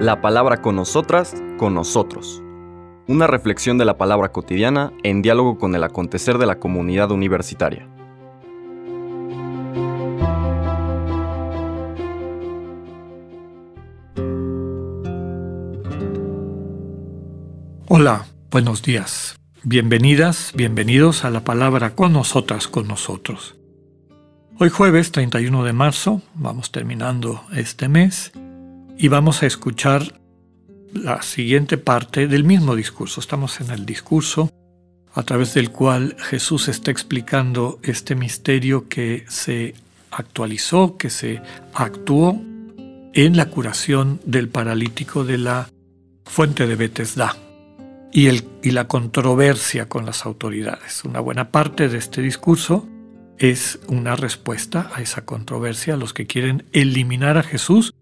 La palabra con nosotras, con nosotros. Una reflexión de la palabra cotidiana en diálogo con el acontecer de la comunidad universitaria. Hola, buenos días. Bienvenidas, bienvenidos a la palabra con nosotras, con nosotros. Hoy jueves 31 de marzo, vamos terminando este mes, y vamos a escuchar la siguiente parte del mismo discurso. Estamos en el discurso a través del cual Jesús está explicando este misterio que se actualizó, que se actuó en la curación del paralítico de la fuente de Betesda y, el, y la controversia con las autoridades. Una buena parte de este discurso es una respuesta a esa controversia, a los que quieren eliminar a Jesús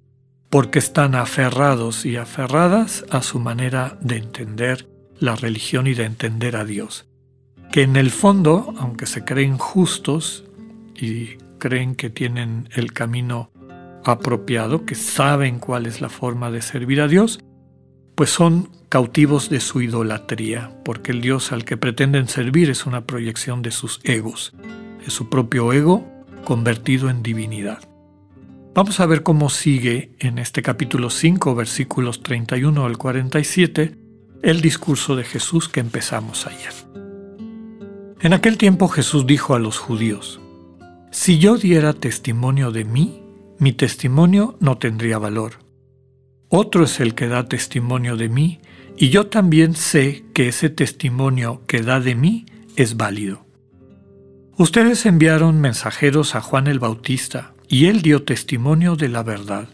porque están aferrados y aferradas a su manera de entender la religión y de entender a Dios. Que en el fondo, aunque se creen justos y creen que tienen el camino apropiado, que saben cuál es la forma de servir a Dios, pues son cautivos de su idolatría, porque el Dios al que pretenden servir es una proyección de sus egos, es su propio ego convertido en divinidad. Vamos a ver cómo sigue en este capítulo 5, versículos 31 al 47, el discurso de Jesús que empezamos ayer. En aquel tiempo Jesús dijo a los judíos, Si yo diera testimonio de mí, mi testimonio no tendría valor. Otro es el que da testimonio de mí, y yo también sé que ese testimonio que da de mí es válido. Ustedes enviaron mensajeros a Juan el Bautista, y él dio testimonio de la verdad.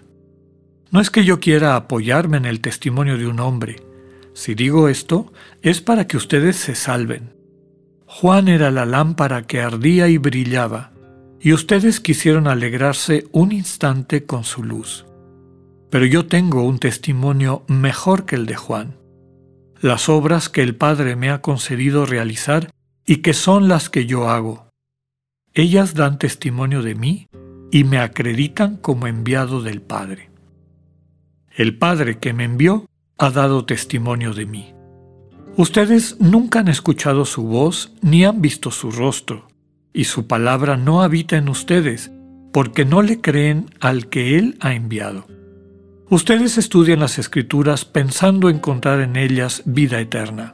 No es que yo quiera apoyarme en el testimonio de un hombre. Si digo esto, es para que ustedes se salven. Juan era la lámpara que ardía y brillaba, y ustedes quisieron alegrarse un instante con su luz. Pero yo tengo un testimonio mejor que el de Juan. Las obras que el Padre me ha concedido realizar y que son las que yo hago. Ellas dan testimonio de mí y me acreditan como enviado del Padre. El Padre que me envió ha dado testimonio de mí. Ustedes nunca han escuchado su voz ni han visto su rostro, y su palabra no habita en ustedes, porque no le creen al que Él ha enviado. Ustedes estudian las escrituras pensando encontrar en ellas vida eterna.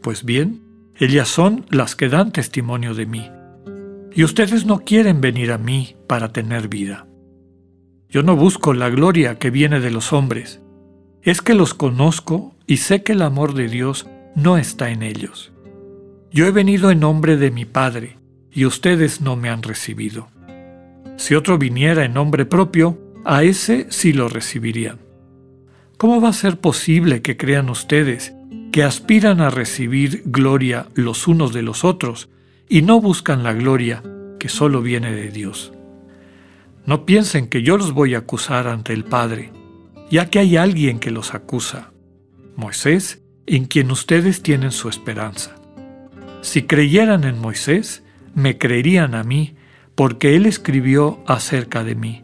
Pues bien, ellas son las que dan testimonio de mí y ustedes no quieren venir a mí para tener vida. Yo no busco la gloria que viene de los hombres, es que los conozco y sé que el amor de Dios no está en ellos. Yo he venido en nombre de mi Padre, y ustedes no me han recibido. Si otro viniera en nombre propio, a ese sí lo recibirían. ¿Cómo va a ser posible que crean ustedes que aspiran a recibir gloria los unos de los otros y no buscan la gloria que solo viene de Dios. No piensen que yo los voy a acusar ante el Padre, ya que hay alguien que los acusa, Moisés, en quien ustedes tienen su esperanza. Si creyeran en Moisés, me creerían a mí, porque él escribió acerca de mí.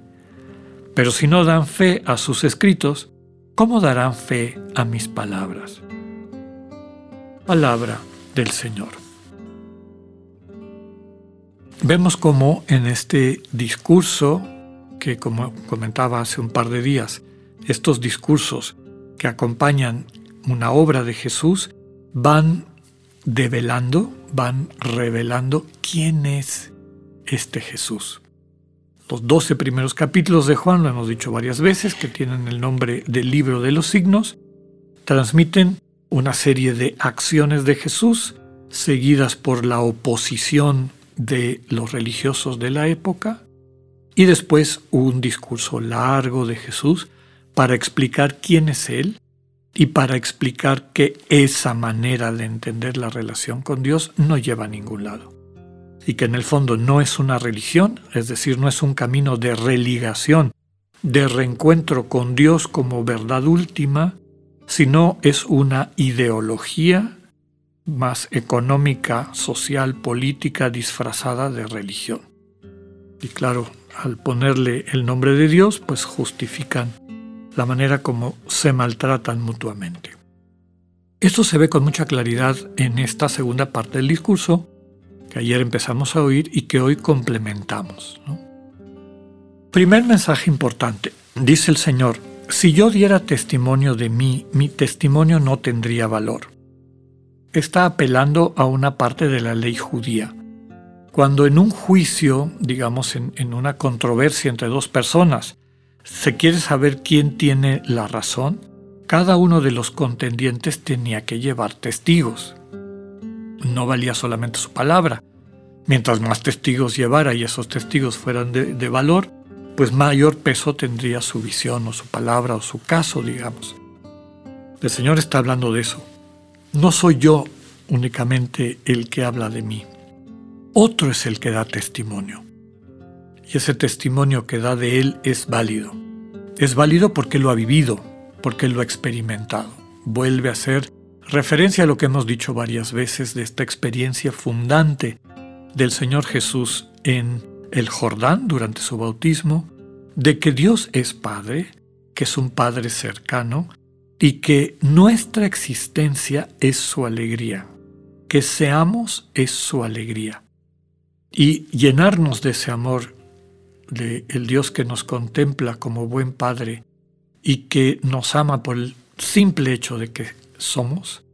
Pero si no dan fe a sus escritos, ¿cómo darán fe a mis palabras? Palabra del Señor. Vemos cómo en este discurso, que como comentaba hace un par de días, estos discursos que acompañan una obra de Jesús van develando, van revelando quién es este Jesús. Los doce primeros capítulos de Juan, lo hemos dicho varias veces, que tienen el nombre del libro de los signos, transmiten una serie de acciones de Jesús seguidas por la oposición de los religiosos de la época y después un discurso largo de Jesús para explicar quién es Él y para explicar que esa manera de entender la relación con Dios no lleva a ningún lado. Y que en el fondo no es una religión, es decir, no es un camino de religación, de reencuentro con Dios como verdad última, sino es una ideología más económica, social, política, disfrazada de religión. Y claro, al ponerle el nombre de Dios, pues justifican la manera como se maltratan mutuamente. Esto se ve con mucha claridad en esta segunda parte del discurso que ayer empezamos a oír y que hoy complementamos. Primer mensaje importante. Dice el Señor, si yo diera testimonio de mí, mi testimonio no tendría valor. Está apelando a una parte de la ley judía. Cuando en un juicio, digamos en, una controversia entre dos personas, se quiere saber quién tiene la razón, cada uno de los contendientes tenía que llevar testigos. No valía solamente su palabra. Mientras más testigos llevara y esos testigos fueran de valor, pues mayor peso tendría su visión o su palabra o su caso, digamos. El Señor está hablando de eso. No soy yo únicamente el que habla de mí. Otro es el que da testimonio. Y ese testimonio que da de Él es válido. Es válido porque lo ha vivido, porque lo ha experimentado. Vuelve a ser referencia a lo que hemos dicho varias veces de esta experiencia fundante del Señor Jesús en el Jordán durante su bautismo, de que Dios es Padre, que es un Padre cercano, y que nuestra existencia es su alegría, que seamos es su alegría. Y llenarnos de ese amor de el Dios que nos contempla como buen Padre y que nos ama por el simple hecho de que somos,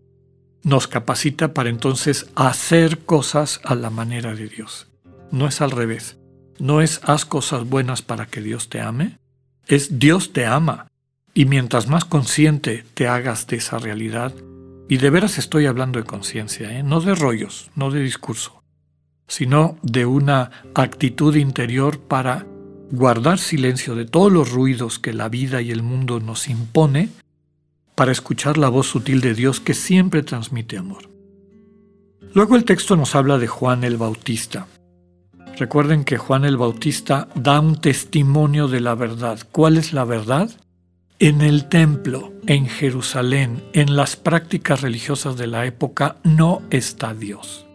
nos capacita para entonces hacer cosas a la manera de Dios. No es al revés. No es haz cosas buenas para que Dios te ame, es Dios te ama. Y mientras más consciente te hagas de esa realidad, y de veras estoy hablando de conciencia, ¿eh? no de rollos, no de discurso, sino de una actitud interior para guardar silencio de todos los ruidos que la vida y el mundo nos impone, para escuchar la voz sutil de Dios que siempre transmite amor. Luego el texto nos habla de Juan el Bautista. Recuerden que Juan el Bautista da un testimonio de la verdad. ¿Cuál es la verdad? En el templo, en Jerusalén, en las prácticas religiosas de la época, no está Dios.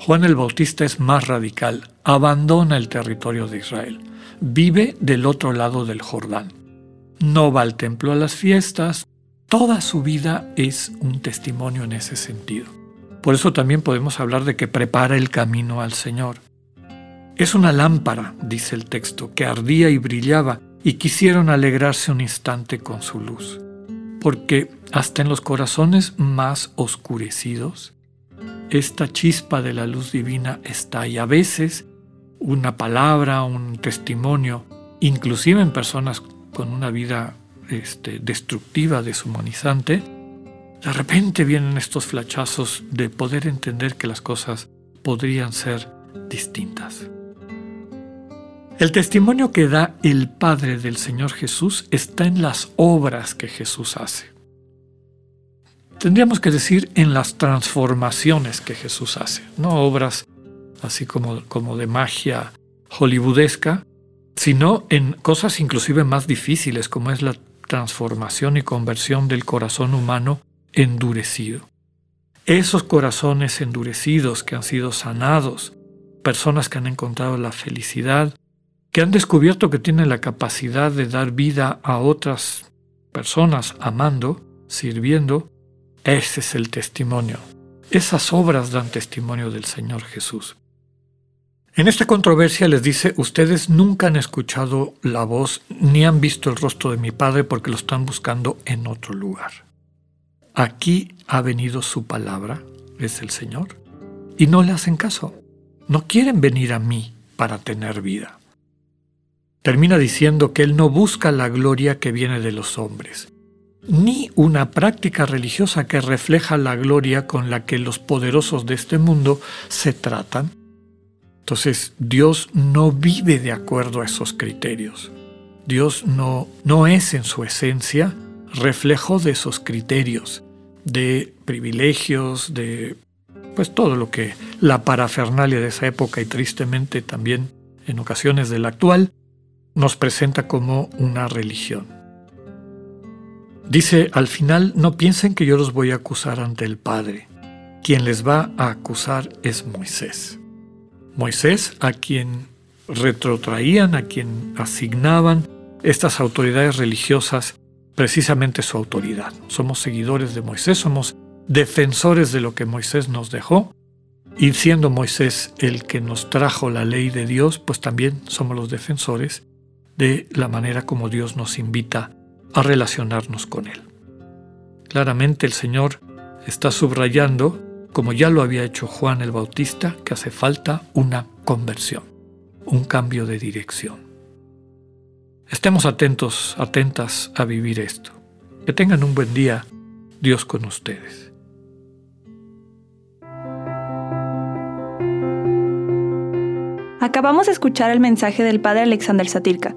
Juan el Bautista es más radical, abandona el territorio de Israel, vive del otro lado del Jordán. No va al templo a las fiestas, toda su vida es un testimonio en ese sentido. Por eso también podemos hablar de que prepara el camino al Señor. Es una lámpara, dice el texto, que ardía y brillaba, y quisieron alegrarse un instante con su luz, porque hasta en los corazones más oscurecidos, esta chispa de la luz divina está y a veces una palabra, un testimonio, inclusive en personas con una vida este, destructiva, deshumanizante, de repente vienen estos flachazos de poder entender que las cosas podrían ser distintas. El testimonio que da el Padre del Señor Jesús está en las obras que Jesús hace. Tendríamos que decir en las transformaciones que Jesús hace, no obras así como, como de magia hollywoodesca, sino en cosas inclusive más difíciles como es la transformación y conversión del corazón humano endurecido. Esos corazones endurecidos que han sido sanados, personas que han encontrado la felicidad, que han descubierto que tienen la capacidad de dar vida a otras personas amando, sirviendo, ese es el testimonio. Esas obras dan testimonio del Señor Jesús. En esta controversia les dice, ustedes nunca han escuchado la voz ni han visto el rostro de mi Padre porque lo están buscando en otro lugar. Aquí ha venido su palabra, es el Señor, y no le hacen caso. No quieren venir a mí para tener vida termina diciendo que él no busca la gloria que viene de los hombres, ni una práctica religiosa que refleja la gloria con la que los poderosos de este mundo se tratan. Entonces Dios no vive de acuerdo a esos criterios. Dios no, no es en su esencia reflejo de esos criterios, de privilegios, de pues todo lo que la parafernalia de esa época y tristemente también en ocasiones de la actual nos presenta como una religión. Dice, al final, no piensen que yo los voy a acusar ante el Padre. Quien les va a acusar es Moisés. Moisés, a quien retrotraían a quien asignaban estas autoridades religiosas precisamente su autoridad. Somos seguidores de Moisés, somos defensores de lo que Moisés nos dejó, y siendo Moisés el que nos trajo la ley de Dios, pues también somos los defensores de la manera como Dios nos invita a relacionarnos con Él. Claramente el Señor está subrayando, como ya lo había hecho Juan el Bautista, que hace falta una conversión, un cambio de dirección. Estemos atentos, atentas a vivir esto. Que tengan un buen día, Dios con ustedes. Acabamos de escuchar el mensaje del Padre Alexander Satirka.